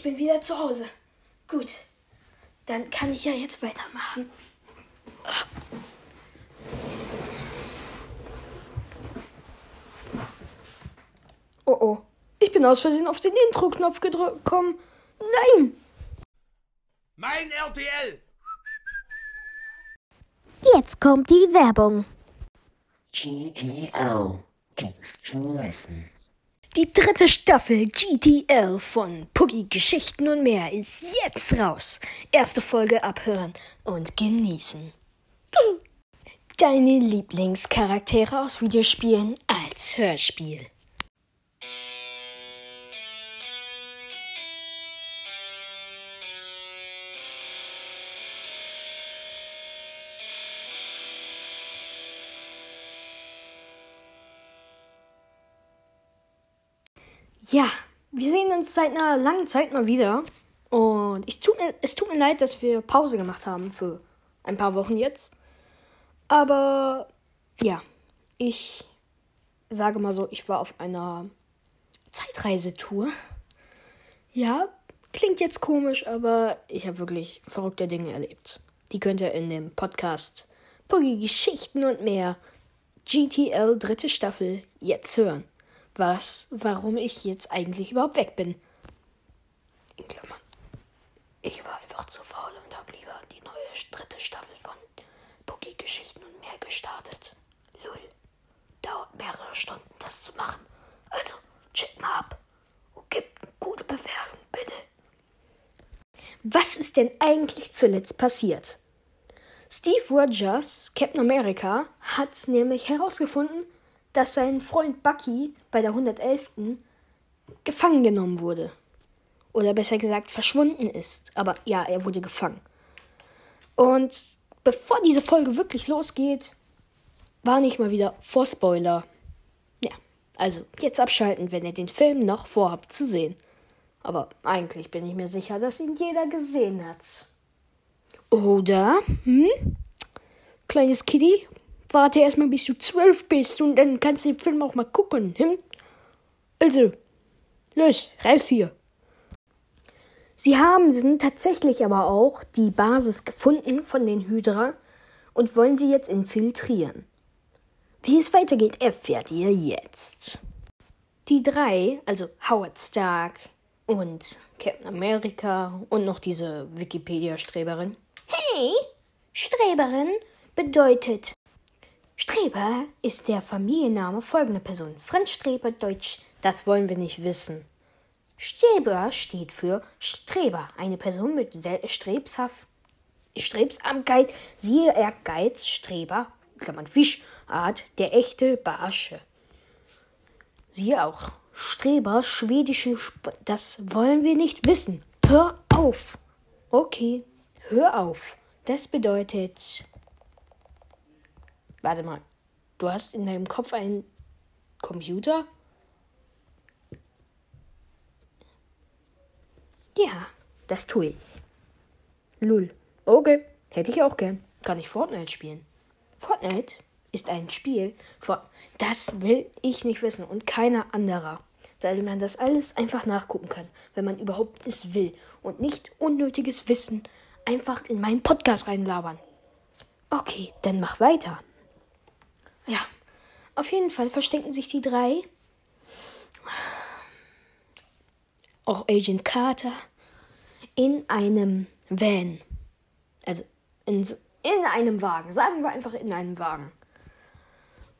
ich bin wieder zu Hause. Gut, dann kann ich ja jetzt weitermachen. Oh oh, ich bin aus Versehen auf den Intro-Knopf gekommen. Nein! Mein RTL! Jetzt kommt die Werbung. GTO. Kings to Listen. Die dritte Staffel GTL von Puggy Geschichten und mehr ist jetzt raus. Erste Folge abhören und genießen. Deine Lieblingscharaktere aus Videospielen als Hörspiel. Ja, wir sehen uns seit einer langen Zeit mal wieder. Und ich tut mir, es tut mir leid, dass wir Pause gemacht haben für ein paar Wochen jetzt. Aber ja, ich sage mal so, ich war auf einer Zeitreisetour. Ja, klingt jetzt komisch, aber ich habe wirklich verrückte Dinge erlebt. Die könnt ihr in dem Podcast Boogie Geschichten und mehr GTL dritte Staffel jetzt hören was, warum ich jetzt eigentlich überhaupt weg bin. In Klammern. Ich war einfach zu faul und habe lieber die neue dritte Staffel von Boogie Geschichten und mehr gestartet. Lull. Dauert mehrere Stunden, das zu machen. Also, check mal ab. Und gib eine gute Bewertung, bitte. Was ist denn eigentlich zuletzt passiert? Steve Rogers, Captain America, hat nämlich herausgefunden, dass sein Freund Bucky bei der 111. gefangen genommen wurde. Oder besser gesagt verschwunden ist. Aber ja, er wurde gefangen. Und bevor diese Folge wirklich losgeht, war nicht mal wieder vor Spoiler. Ja, also jetzt abschalten, wenn ihr den Film noch vorhabt zu sehen. Aber eigentlich bin ich mir sicher, dass ihn jeder gesehen hat. Oder? Hm? Kleines Kitty, warte erstmal, bis du zwölf bist und dann kannst du den Film auch mal gucken. Hm? Also, los, raus hier. Sie haben tatsächlich aber auch die Basis gefunden von den Hydra und wollen sie jetzt infiltrieren. Wie es weitergeht, erfährt ihr jetzt. Die drei, also Howard Stark und Captain America und noch diese Wikipedia-Streberin. Hey, Streberin bedeutet Streber ist der Familienname folgender Person. Franz Streber, Deutsch, das wollen wir nicht wissen. Streber steht für Streber, eine Person mit Strebshaft, Strebsamkeit, siehe Ehrgeiz, Streber, Klammern Fischart, der echte Barsche. Siehe auch Streber, schwedische, Sp das wollen wir nicht wissen. Hör auf. Okay, hör auf. Das bedeutet Warte mal. Du hast in deinem Kopf einen Computer? Ja, das tue ich. Lul. Okay, hätte ich auch gern. Kann ich Fortnite spielen? Fortnite ist ein Spiel, das will ich nicht wissen und keiner anderer. Weil man das alles einfach nachgucken kann, wenn man überhaupt es will und nicht unnötiges Wissen einfach in meinen Podcast reinlabern. Okay, dann mach weiter. Ja, auf jeden Fall verstecken sich die drei. Auch Agent Carter in einem Van. Also in, in einem Wagen. Sagen wir einfach in einem Wagen.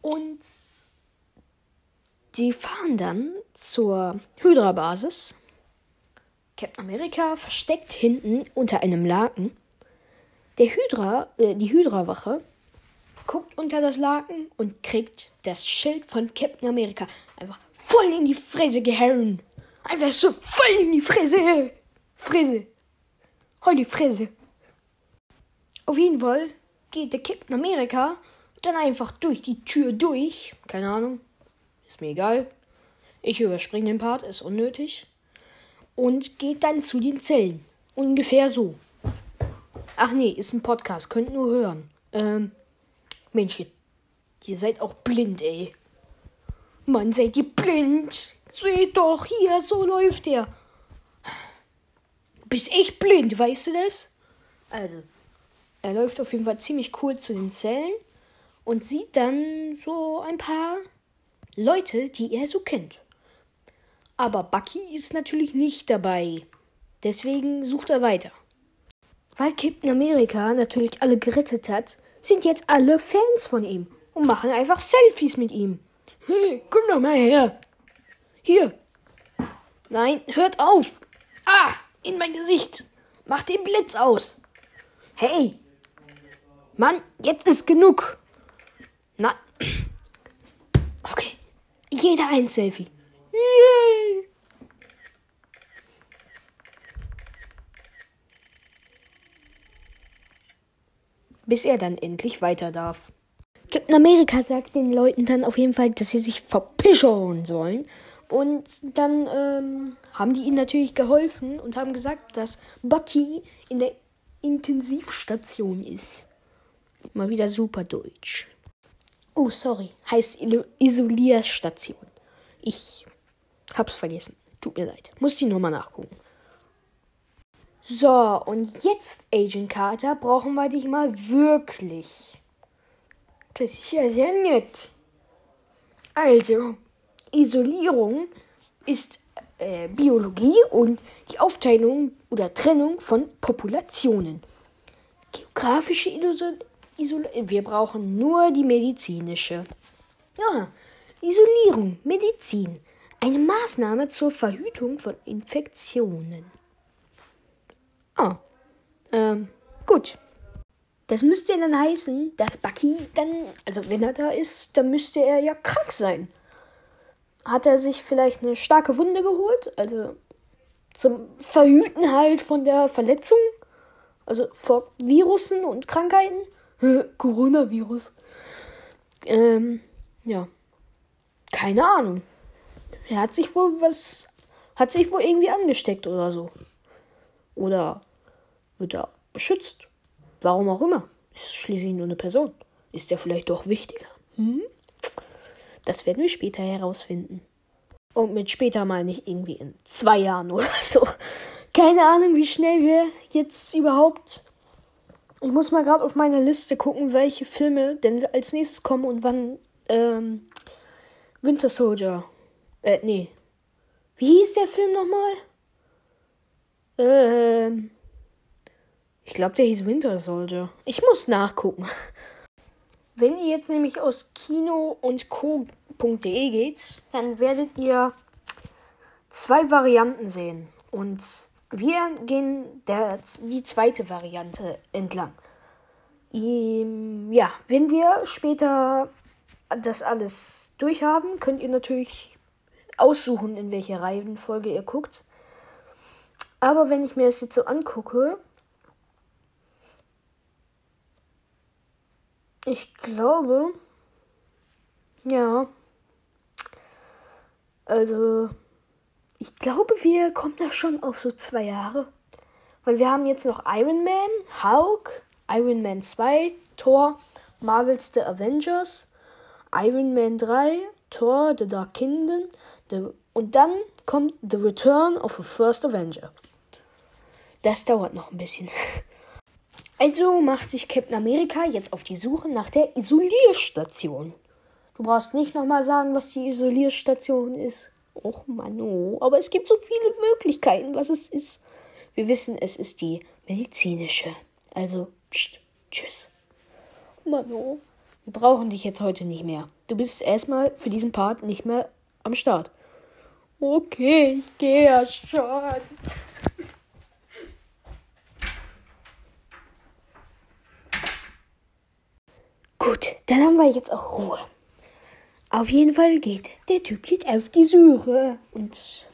Und die fahren dann zur Hydra-Basis. Captain America versteckt hinten unter einem Laken. Der Hydra, äh, die Hydra-Wache guckt unter das Laken und kriegt das Schild von Captain America einfach voll in die Fresse gehauen. Einfach so voll in die Fresse. Fresse. Hol die Fresse. Auf jeden Fall geht der Captain America dann einfach durch die Tür durch. Keine Ahnung. Ist mir egal. Ich überspringe den Part, ist unnötig. Und geht dann zu den Zellen. Ungefähr so. Ach nee, ist ein Podcast, könnt nur hören. Ähm, Mensch, ihr, ihr seid auch blind, ey. Mann, seid ihr blind? Seht doch, hier, so läuft er. bist echt blind, weißt du das? Also, er läuft auf jeden Fall ziemlich cool zu den Zellen und sieht dann so ein paar Leute, die er so kennt. Aber Bucky ist natürlich nicht dabei. Deswegen sucht er weiter. Weil Captain America natürlich alle gerettet hat, sind jetzt alle Fans von ihm und machen einfach Selfies mit ihm. Hey, komm doch mal her. Hier. Nein, hört auf. Ah, in mein Gesicht. Mach den Blitz aus. Hey. Mann, jetzt ist genug. Na. Okay. Jeder ein Selfie. Yay. Bis er dann endlich weiter darf. Captain America sagt den Leuten dann auf jeden Fall, dass sie sich verpischen sollen. Und dann ähm, haben die ihnen natürlich geholfen und haben gesagt, dass Bucky in der Intensivstation ist. Mal wieder super deutsch. Oh, sorry. Heißt Isolierstation. Ich hab's vergessen. Tut mir leid. Muss die nochmal nachgucken. So, und jetzt, Agent Carter, brauchen wir dich mal wirklich. Das ist ja sehr nett. Also, Isolierung ist äh, Biologie und die Aufteilung oder Trennung von Populationen. Geografische Isol Isolierung. Wir brauchen nur die medizinische. Ja, Isolierung, Medizin. Eine Maßnahme zur Verhütung von Infektionen. Ah, ähm, gut. Das müsste dann heißen, dass Bucky dann, also wenn er da ist, dann müsste er ja krank sein. Hat er sich vielleicht eine starke Wunde geholt? Also zum Verhüten halt von der Verletzung? Also vor Virusen und Krankheiten? Coronavirus. Ähm, ja. Keine Ahnung. Er hat sich wohl was, hat sich wohl irgendwie angesteckt oder so. Oder wird er beschützt? Warum auch immer. Ist schließlich nur eine Person. Ist er vielleicht doch wichtiger? Hm? Das werden wir später herausfinden. Und mit später meine ich irgendwie in zwei Jahren oder so. Keine Ahnung, wie schnell wir jetzt überhaupt. Ich muss mal gerade auf meine Liste gucken, welche Filme denn als nächstes kommen und wann ähm, Winter Soldier. Äh, nee. Wie hieß der Film nochmal? Ähm. Ich glaube, der hieß Winter Soldier. Ich muss nachgucken. Wenn ihr jetzt nämlich aus Kino und Co.de geht, dann werdet ihr zwei Varianten sehen. Und wir gehen der, die zweite Variante entlang. Ja, wenn wir später das alles durchhaben, könnt ihr natürlich aussuchen, in welcher Reihenfolge ihr guckt. Aber wenn ich mir das jetzt so angucke, Ich glaube. Ja. Also. Ich glaube, wir kommen da schon auf so zwei Jahre. Weil wir haben jetzt noch Iron Man, Hulk, Iron Man 2, Thor, Marvel's The Avengers, Iron Man 3, Thor, The Dark Kingdom the, und dann kommt The Return of the First Avenger. Das dauert noch ein bisschen. Also macht sich Captain America jetzt auf die Suche nach der Isolierstation. Du brauchst nicht nochmal sagen, was die Isolierstation ist. Och Mano, aber es gibt so viele Möglichkeiten, was es ist. Wir wissen, es ist die medizinische. Also, pst, tschüss. Mano, wir brauchen dich jetzt heute nicht mehr. Du bist erstmal für diesen Part nicht mehr am Start. Okay, ich gehe ja schon. Gut, dann haben wir jetzt auch Ruhe. Auf jeden Fall geht der Typ jetzt auf die Suche und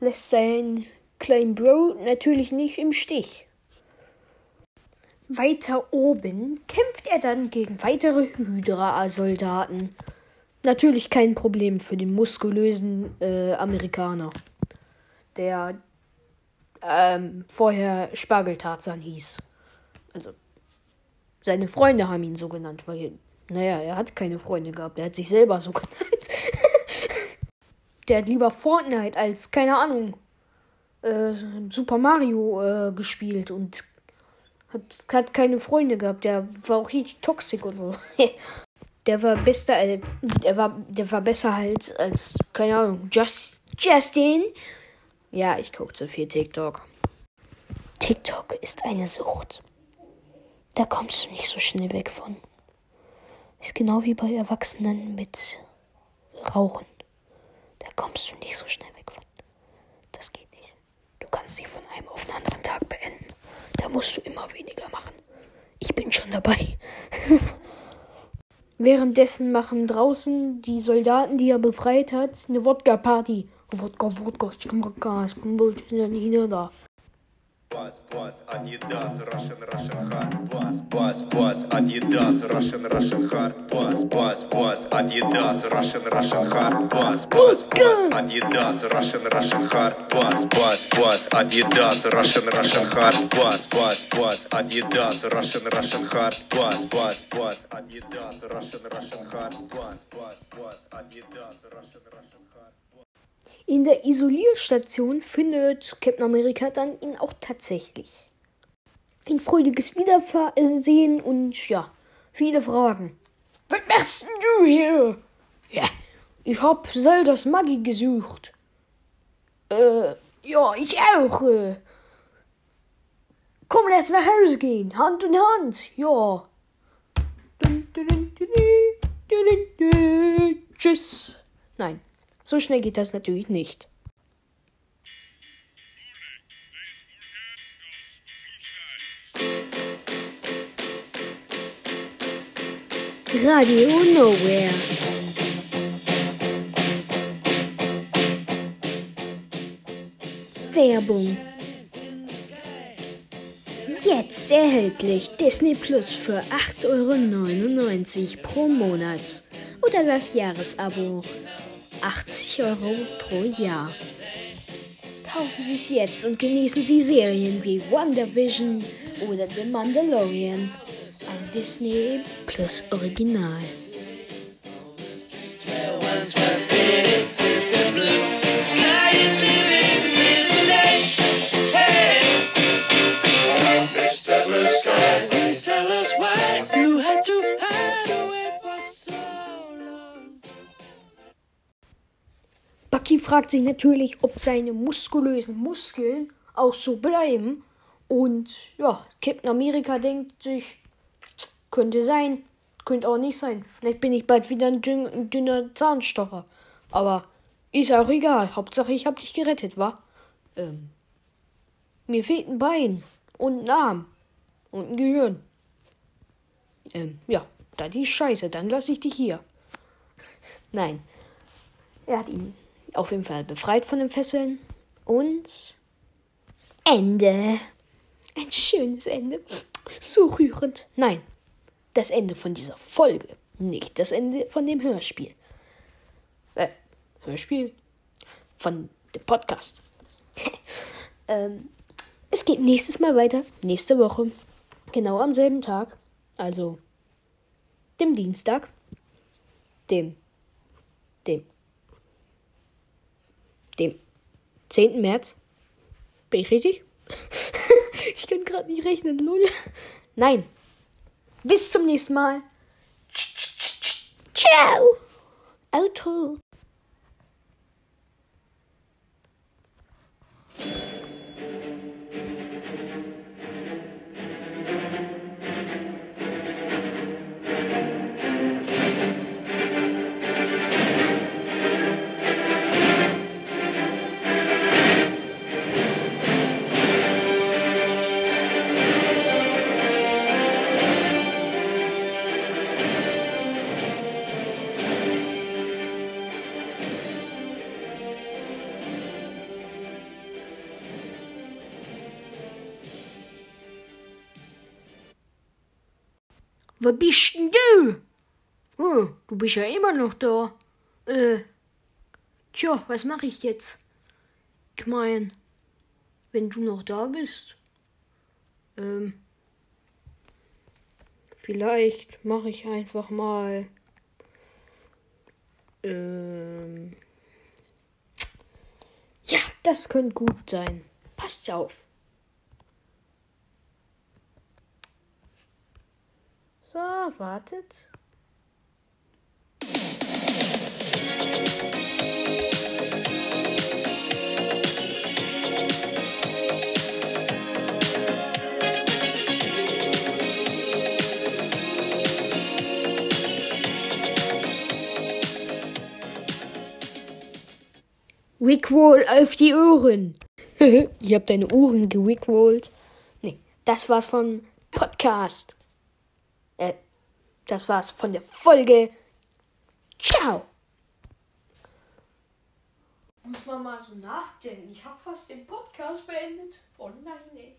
lässt seinen kleinen Bro natürlich nicht im Stich. Weiter oben kämpft er dann gegen weitere Hydra-Soldaten. Natürlich kein Problem für den muskulösen äh, Amerikaner, der ähm, vorher Spargeltarzan hieß. Also seine Freunde haben ihn so genannt, weil, naja, er hat keine Freunde gehabt. Er hat sich selber so genannt. Der hat lieber Fortnite als, keine Ahnung, äh, Super Mario äh, gespielt und hat, hat keine Freunde gehabt. Der war auch richtig toxisch und so. der war besser als der war der war besser halt als keine Ahnung Just, Justin. Ja, ich gucke zu viel TikTok. TikTok ist eine Sucht. Da kommst du nicht so schnell weg von. Ist genau wie bei Erwachsenen mit Rauchen. Da kommst du nicht so schnell weg von. Das geht nicht. Du kannst nicht von einem auf den anderen Tag beenden. Da musst du immer weniger machen. Ich bin schon dabei. Währenddessen machen draußen die Soldaten, die er befreit hat, eine Wodka-Party. Wodka, Wodka, Wodka, ich bin da. Бас, бас, Adidas, Russian, Russian hard. Бас, бас, бас, Adidas, Russian, Russian hard. Бас, бас, бас, Adidas, Russian, Russian hard. Бас, бас, бас, Adidas, Russian, Russian hard. Бас, бас, бас, Adidas, Russian, Russian hard. Бас, бас, бас, Adidas, Russian, Russian hard. Бас, бас, бас, Adidas, Russian, Russian hard. Бас, бас, бас, Adidas, Russian, Russian In der Isolierstation findet Captain America dann ihn auch tatsächlich. Ein freudiges Wiedersehen und ja, viele Fragen. Was machst du hier? Ja, ich hab Zeldas Maggi gesucht. Äh, ja, ich auch. Komm, lass nach Hause gehen. Hand in Hand. Ja. Tschüss. Nein, so schnell geht das natürlich nicht. Radio Nowhere. Werbung. Jetzt erhältlich Disney Plus für 8,99 Euro pro Monat oder das Jahresabo 80 Euro pro Jahr. Kaufen Sie es jetzt und genießen Sie Serien wie WandaVision oder The Mandalorian. Ein Disney Plus Original. Fragt sich natürlich, ob seine muskulösen Muskeln auch so bleiben. Und ja, Captain America denkt sich, könnte sein, könnte auch nicht sein. Vielleicht bin ich bald wieder ein, dünn, ein dünner Zahnstocher. Aber ist auch egal. Hauptsache, ich hab dich gerettet, wa? Ähm, mir fehlt ein Bein und ein Arm und ein Gehirn. Ähm, ja, da die Scheiße, dann lasse ich dich hier. Nein. Er hat ihn auf jeden Fall befreit von den Fesseln. Und Ende. Ein schönes Ende. So rührend. Nein, das Ende von dieser Folge. Nicht das Ende von dem Hörspiel. Äh, Hörspiel? Von dem Podcast. ähm, es geht nächstes Mal weiter. Nächste Woche. Genau am selben Tag. Also dem Dienstag. Dem. Dem dem 10. März. Bin ich richtig? ich kann gerade nicht rechnen, lol. Nein. Bis zum nächsten Mal. Ciao. Auto. Wo bist denn du? Oh, du bist ja immer noch da. Äh, tja, was mache ich jetzt? Ich mein, wenn du noch da bist, ähm, vielleicht mache ich einfach mal, ähm, ja, das könnte gut sein. passt auf. So, wartet. Rickroll auf die Ohren. ich hab deine Ohren gerickrollt. Nee, das war's vom Podcast. Äh, das war's von der Folge. Ciao. Muss man mal so nachdenken. Ich hab fast den Podcast beendet. Oh nein, ey.